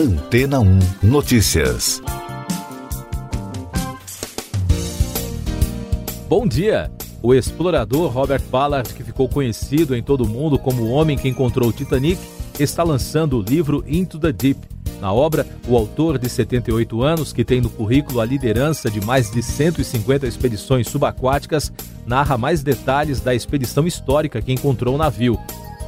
Antena 1 Notícias. Bom dia! O explorador Robert Ballard, que ficou conhecido em todo o mundo como o homem que encontrou o Titanic, está lançando o livro Into the Deep. Na obra, o autor de 78 anos, que tem no currículo a liderança de mais de 150 expedições subaquáticas, narra mais detalhes da expedição histórica que encontrou o navio.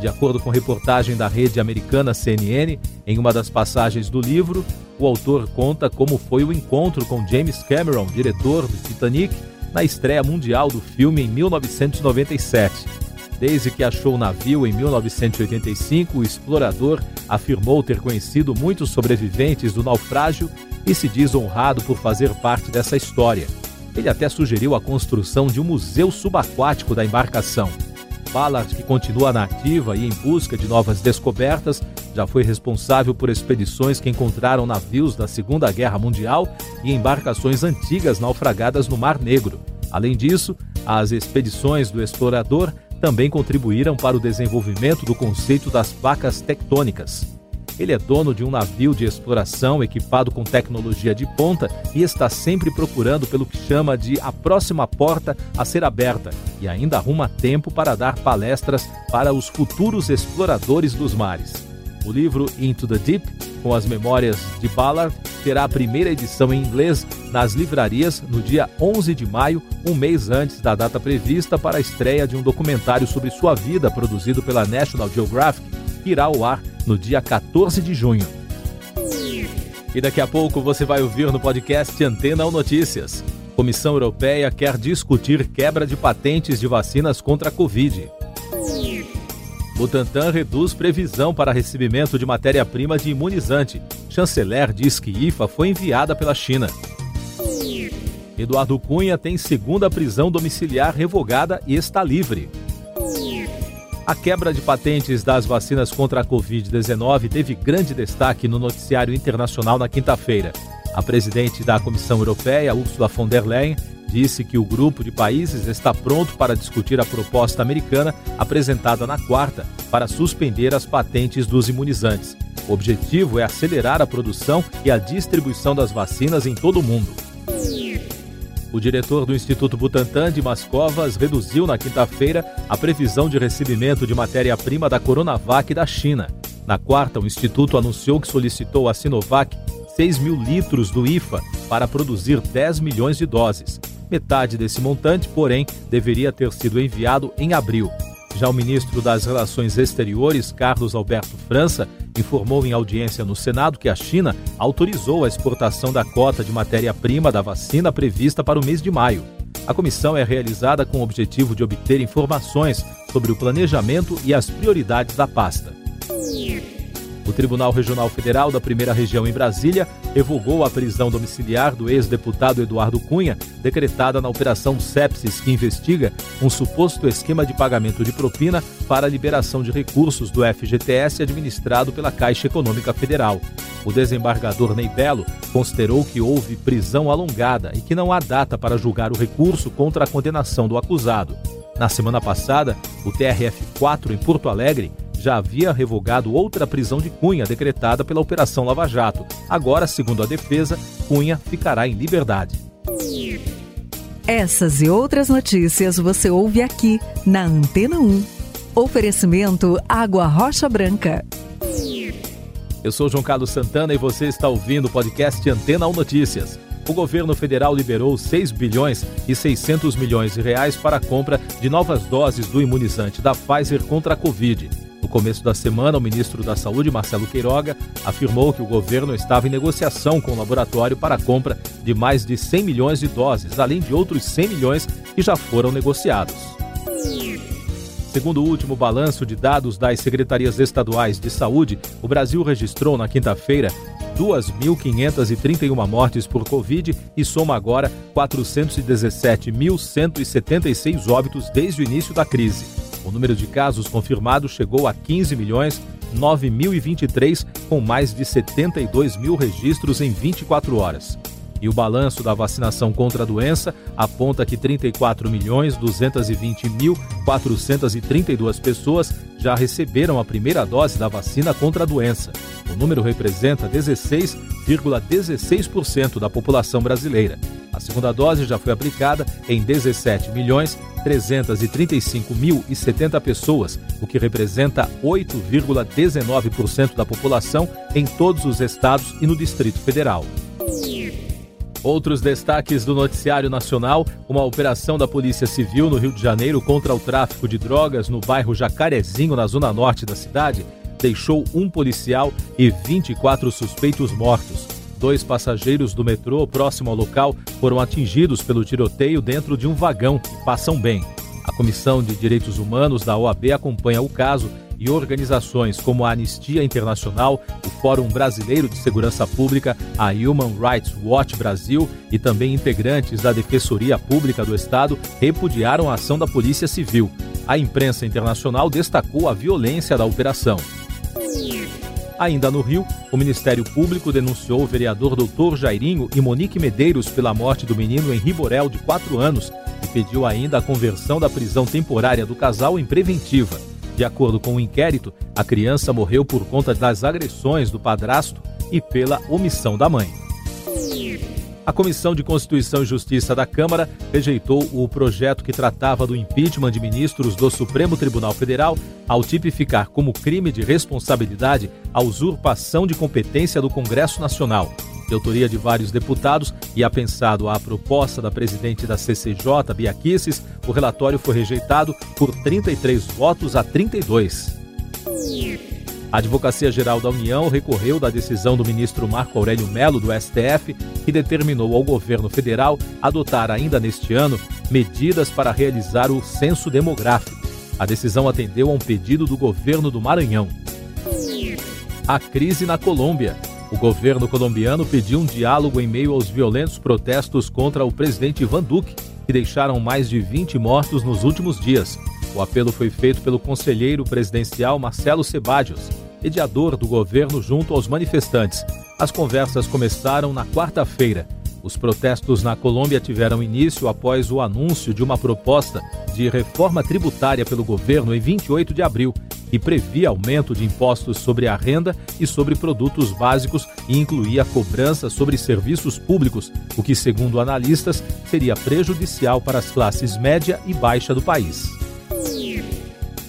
De acordo com reportagem da rede americana CNN, em uma das passagens do livro, o autor conta como foi o encontro com James Cameron, diretor do Titanic, na estreia mundial do filme em 1997. Desde que achou o navio em 1985, o explorador afirmou ter conhecido muitos sobreviventes do naufrágio e se diz honrado por fazer parte dessa história. Ele até sugeriu a construção de um museu subaquático da embarcação. Ballard, que continua na ativa e em busca de novas descobertas, já foi responsável por expedições que encontraram navios da Segunda Guerra Mundial e embarcações antigas naufragadas no Mar Negro. Além disso, as expedições do explorador também contribuíram para o desenvolvimento do conceito das placas tectônicas. Ele é dono de um navio de exploração equipado com tecnologia de ponta e está sempre procurando pelo que chama de a próxima porta a ser aberta e ainda arruma tempo para dar palestras para os futuros exploradores dos mares. O livro Into the Deep, com as memórias de Ballard, terá a primeira edição em inglês nas livrarias no dia 11 de maio, um mês antes da data prevista para a estreia de um documentário sobre sua vida produzido pela National Geographic, que irá ao ar no dia 14 de junho. E daqui a pouco você vai ouvir no podcast Antena ou Notícias. Comissão Europeia quer discutir quebra de patentes de vacinas contra a Covid. Butantan reduz previsão para recebimento de matéria-prima de imunizante. Chanceler diz que IFA foi enviada pela China. Eduardo Cunha tem segunda prisão domiciliar revogada e está livre. A quebra de patentes das vacinas contra a Covid-19 teve grande destaque no noticiário internacional na quinta-feira. A presidente da Comissão Europeia, Ursula von der Leyen, disse que o grupo de países está pronto para discutir a proposta americana apresentada na quarta para suspender as patentes dos imunizantes. O objetivo é acelerar a produção e a distribuição das vacinas em todo o mundo. O diretor do Instituto Butantan de Mascovas reduziu na quinta-feira a previsão de recebimento de matéria-prima da Coronavac da China. Na quarta, o Instituto anunciou que solicitou à Sinovac 6 mil litros do IFA para produzir 10 milhões de doses. Metade desse montante, porém, deveria ter sido enviado em abril. Já o ministro das Relações Exteriores, Carlos Alberto França, informou em audiência no Senado que a China autorizou a exportação da cota de matéria-prima da vacina prevista para o mês de maio. A comissão é realizada com o objetivo de obter informações sobre o planejamento e as prioridades da pasta. O Tribunal Regional Federal da Primeira Região em Brasília revogou a prisão domiciliar do ex-deputado Eduardo Cunha, decretada na Operação Sepsis, que investiga um suposto esquema de pagamento de propina para a liberação de recursos do FGTS administrado pela Caixa Econômica Federal. O desembargador Ney Belo considerou que houve prisão alongada e que não há data para julgar o recurso contra a condenação do acusado. Na semana passada, o TRF4 em Porto Alegre já havia revogado outra prisão de Cunha decretada pela Operação Lava Jato. Agora, segundo a defesa, Cunha ficará em liberdade. Essas e outras notícias você ouve aqui na Antena 1. Oferecimento Água Rocha Branca. Eu sou João Carlos Santana e você está ouvindo o podcast Antena 1 Notícias. O governo federal liberou 6 bilhões e 600 milhões de reais para a compra de novas doses do imunizante da Pfizer contra a Covid. Começo da semana, o ministro da Saúde, Marcelo Queiroga, afirmou que o governo estava em negociação com o laboratório para a compra de mais de 100 milhões de doses, além de outros 100 milhões que já foram negociados. Segundo o último balanço de dados das secretarias estaduais de saúde, o Brasil registrou na quinta-feira 2.531 mortes por Covid e soma agora 417.176 óbitos desde o início da crise. O número de casos confirmados chegou a 15 milhões 9.023, com mais de 72 mil registros em 24 horas. E o balanço da vacinação contra a doença aponta que 34 milhões 220 mil 432 pessoas já receberam a primeira dose da vacina contra a doença. O número representa 16,16% ,16 da população brasileira. A segunda dose já foi aplicada em 17 milhões 335 mil e 70 pessoas, o que representa 8,19% da população em todos os estados e no Distrito Federal. Outros destaques do noticiário nacional: uma operação da Polícia Civil no Rio de Janeiro contra o tráfico de drogas no bairro Jacarezinho, na zona norte da cidade, deixou um policial e 24 suspeitos mortos. Dois passageiros do metrô próximo ao local foram atingidos pelo tiroteio dentro de um vagão e passam bem. A Comissão de Direitos Humanos da OAB acompanha o caso e organizações como a Anistia Internacional, o Fórum Brasileiro de Segurança Pública, a Human Rights Watch Brasil e também integrantes da Defensoria Pública do Estado repudiaram a ação da Polícia Civil. A imprensa internacional destacou a violência da operação. Ainda no Rio, o Ministério Público denunciou o vereador Doutor Jairinho e Monique Medeiros pela morte do menino Henri Borel, de 4 anos, e pediu ainda a conversão da prisão temporária do casal em preventiva. De acordo com o inquérito, a criança morreu por conta das agressões do padrasto e pela omissão da mãe. A Comissão de Constituição e Justiça da Câmara rejeitou o projeto que tratava do impeachment de ministros do Supremo Tribunal Federal ao tipificar como crime de responsabilidade a usurpação de competência do Congresso Nacional. De autoria de vários deputados e apensado à proposta da presidente da CCJ, Bia Kicis, o relatório foi rejeitado por 33 votos a 32. A Advocacia Geral da União recorreu da decisão do ministro Marco Aurélio Melo, do STF, que determinou ao governo federal adotar ainda neste ano medidas para realizar o censo demográfico. A decisão atendeu a um pedido do governo do Maranhão. A crise na Colômbia. O governo colombiano pediu um diálogo em meio aos violentos protestos contra o presidente Ivan Duque, que deixaram mais de 20 mortos nos últimos dias. O apelo foi feito pelo conselheiro presidencial Marcelo Sebadios mediador do governo junto aos manifestantes. As conversas começaram na quarta-feira. Os protestos na Colômbia tiveram início após o anúncio de uma proposta de reforma tributária pelo governo em 28 de abril, que previa aumento de impostos sobre a renda e sobre produtos básicos e incluía cobrança sobre serviços públicos, o que, segundo analistas, seria prejudicial para as classes média e baixa do país.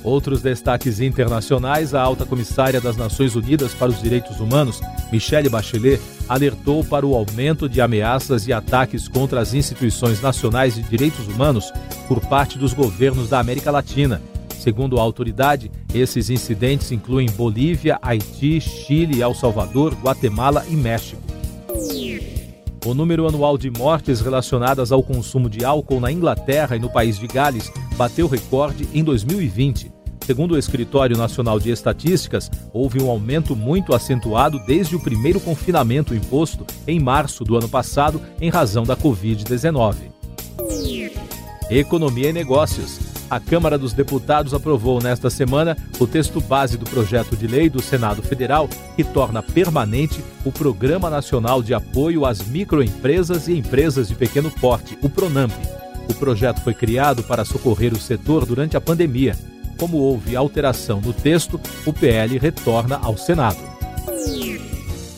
Outros destaques internacionais: a alta comissária das Nações Unidas para os Direitos Humanos, Michelle Bachelet, alertou para o aumento de ameaças e ataques contra as instituições nacionais de direitos humanos por parte dos governos da América Latina. Segundo a autoridade, esses incidentes incluem Bolívia, Haiti, Chile, El Salvador, Guatemala e México. O número anual de mortes relacionadas ao consumo de álcool na Inglaterra e no país de Gales bateu recorde em 2020. Segundo o Escritório Nacional de Estatísticas, houve um aumento muito acentuado desde o primeiro confinamento imposto em março do ano passado em razão da Covid-19. Economia e Negócios. A Câmara dos Deputados aprovou nesta semana o texto base do projeto de lei do Senado Federal que torna permanente o Programa Nacional de Apoio às Microempresas e Empresas de Pequeno Porte, o PRONAMP. O projeto foi criado para socorrer o setor durante a pandemia como houve alteração no texto, o PL retorna ao Senado.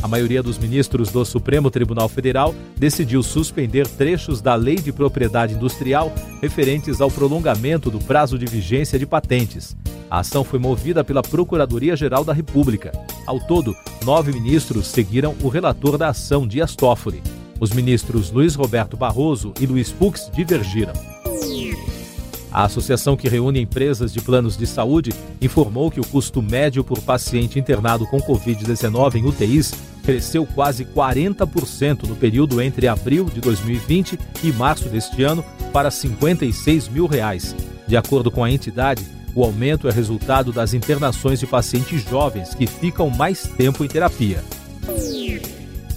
A maioria dos ministros do Supremo Tribunal Federal decidiu suspender trechos da Lei de Propriedade Industrial referentes ao prolongamento do prazo de vigência de patentes. A ação foi movida pela Procuradoria-Geral da República. Ao todo, nove ministros seguiram o relator da ação, Dias Toffoli. Os ministros Luiz Roberto Barroso e Luiz Fux divergiram. A associação que reúne empresas de planos de saúde informou que o custo médio por paciente internado com Covid-19 em UTIs cresceu quase 40% no período entre abril de 2020 e março deste ano para 56 mil reais. De acordo com a entidade, o aumento é resultado das internações de pacientes jovens que ficam mais tempo em terapia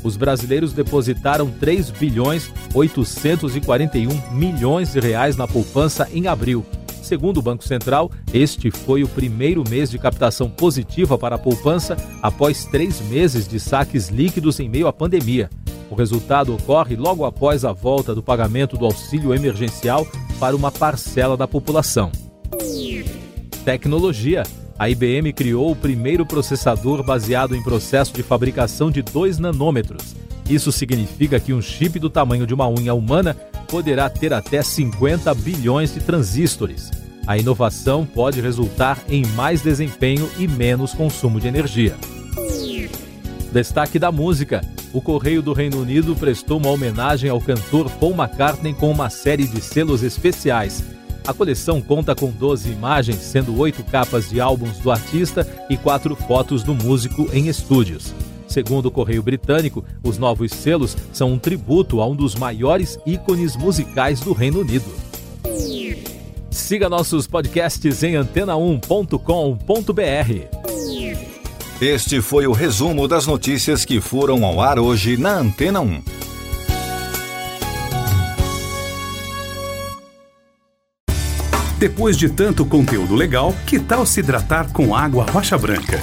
os brasileiros depositaram 3 bilhões 841 milhões de reais na poupança em abril. Segundo o Banco Central, este foi o primeiro mês de captação positiva para a poupança após três meses de saques líquidos em meio à pandemia. O resultado ocorre logo após a volta do pagamento do auxílio emergencial para uma parcela da população. Tecnologia. A IBM criou o primeiro processador baseado em processo de fabricação de 2 nanômetros. Isso significa que um chip do tamanho de uma unha humana poderá ter até 50 bilhões de transistores. A inovação pode resultar em mais desempenho e menos consumo de energia. Destaque da música: o Correio do Reino Unido prestou uma homenagem ao cantor Paul McCartney com uma série de selos especiais. A coleção conta com 12 imagens, sendo oito capas de álbuns do artista e quatro fotos do músico em estúdios. Segundo o Correio Britânico, os novos selos são um tributo a um dos maiores ícones musicais do Reino Unido. Siga nossos podcasts em antena1.com.br. Este foi o resumo das notícias que foram ao ar hoje na Antena 1. Depois de tanto conteúdo legal, que tal se hidratar com água rocha branca?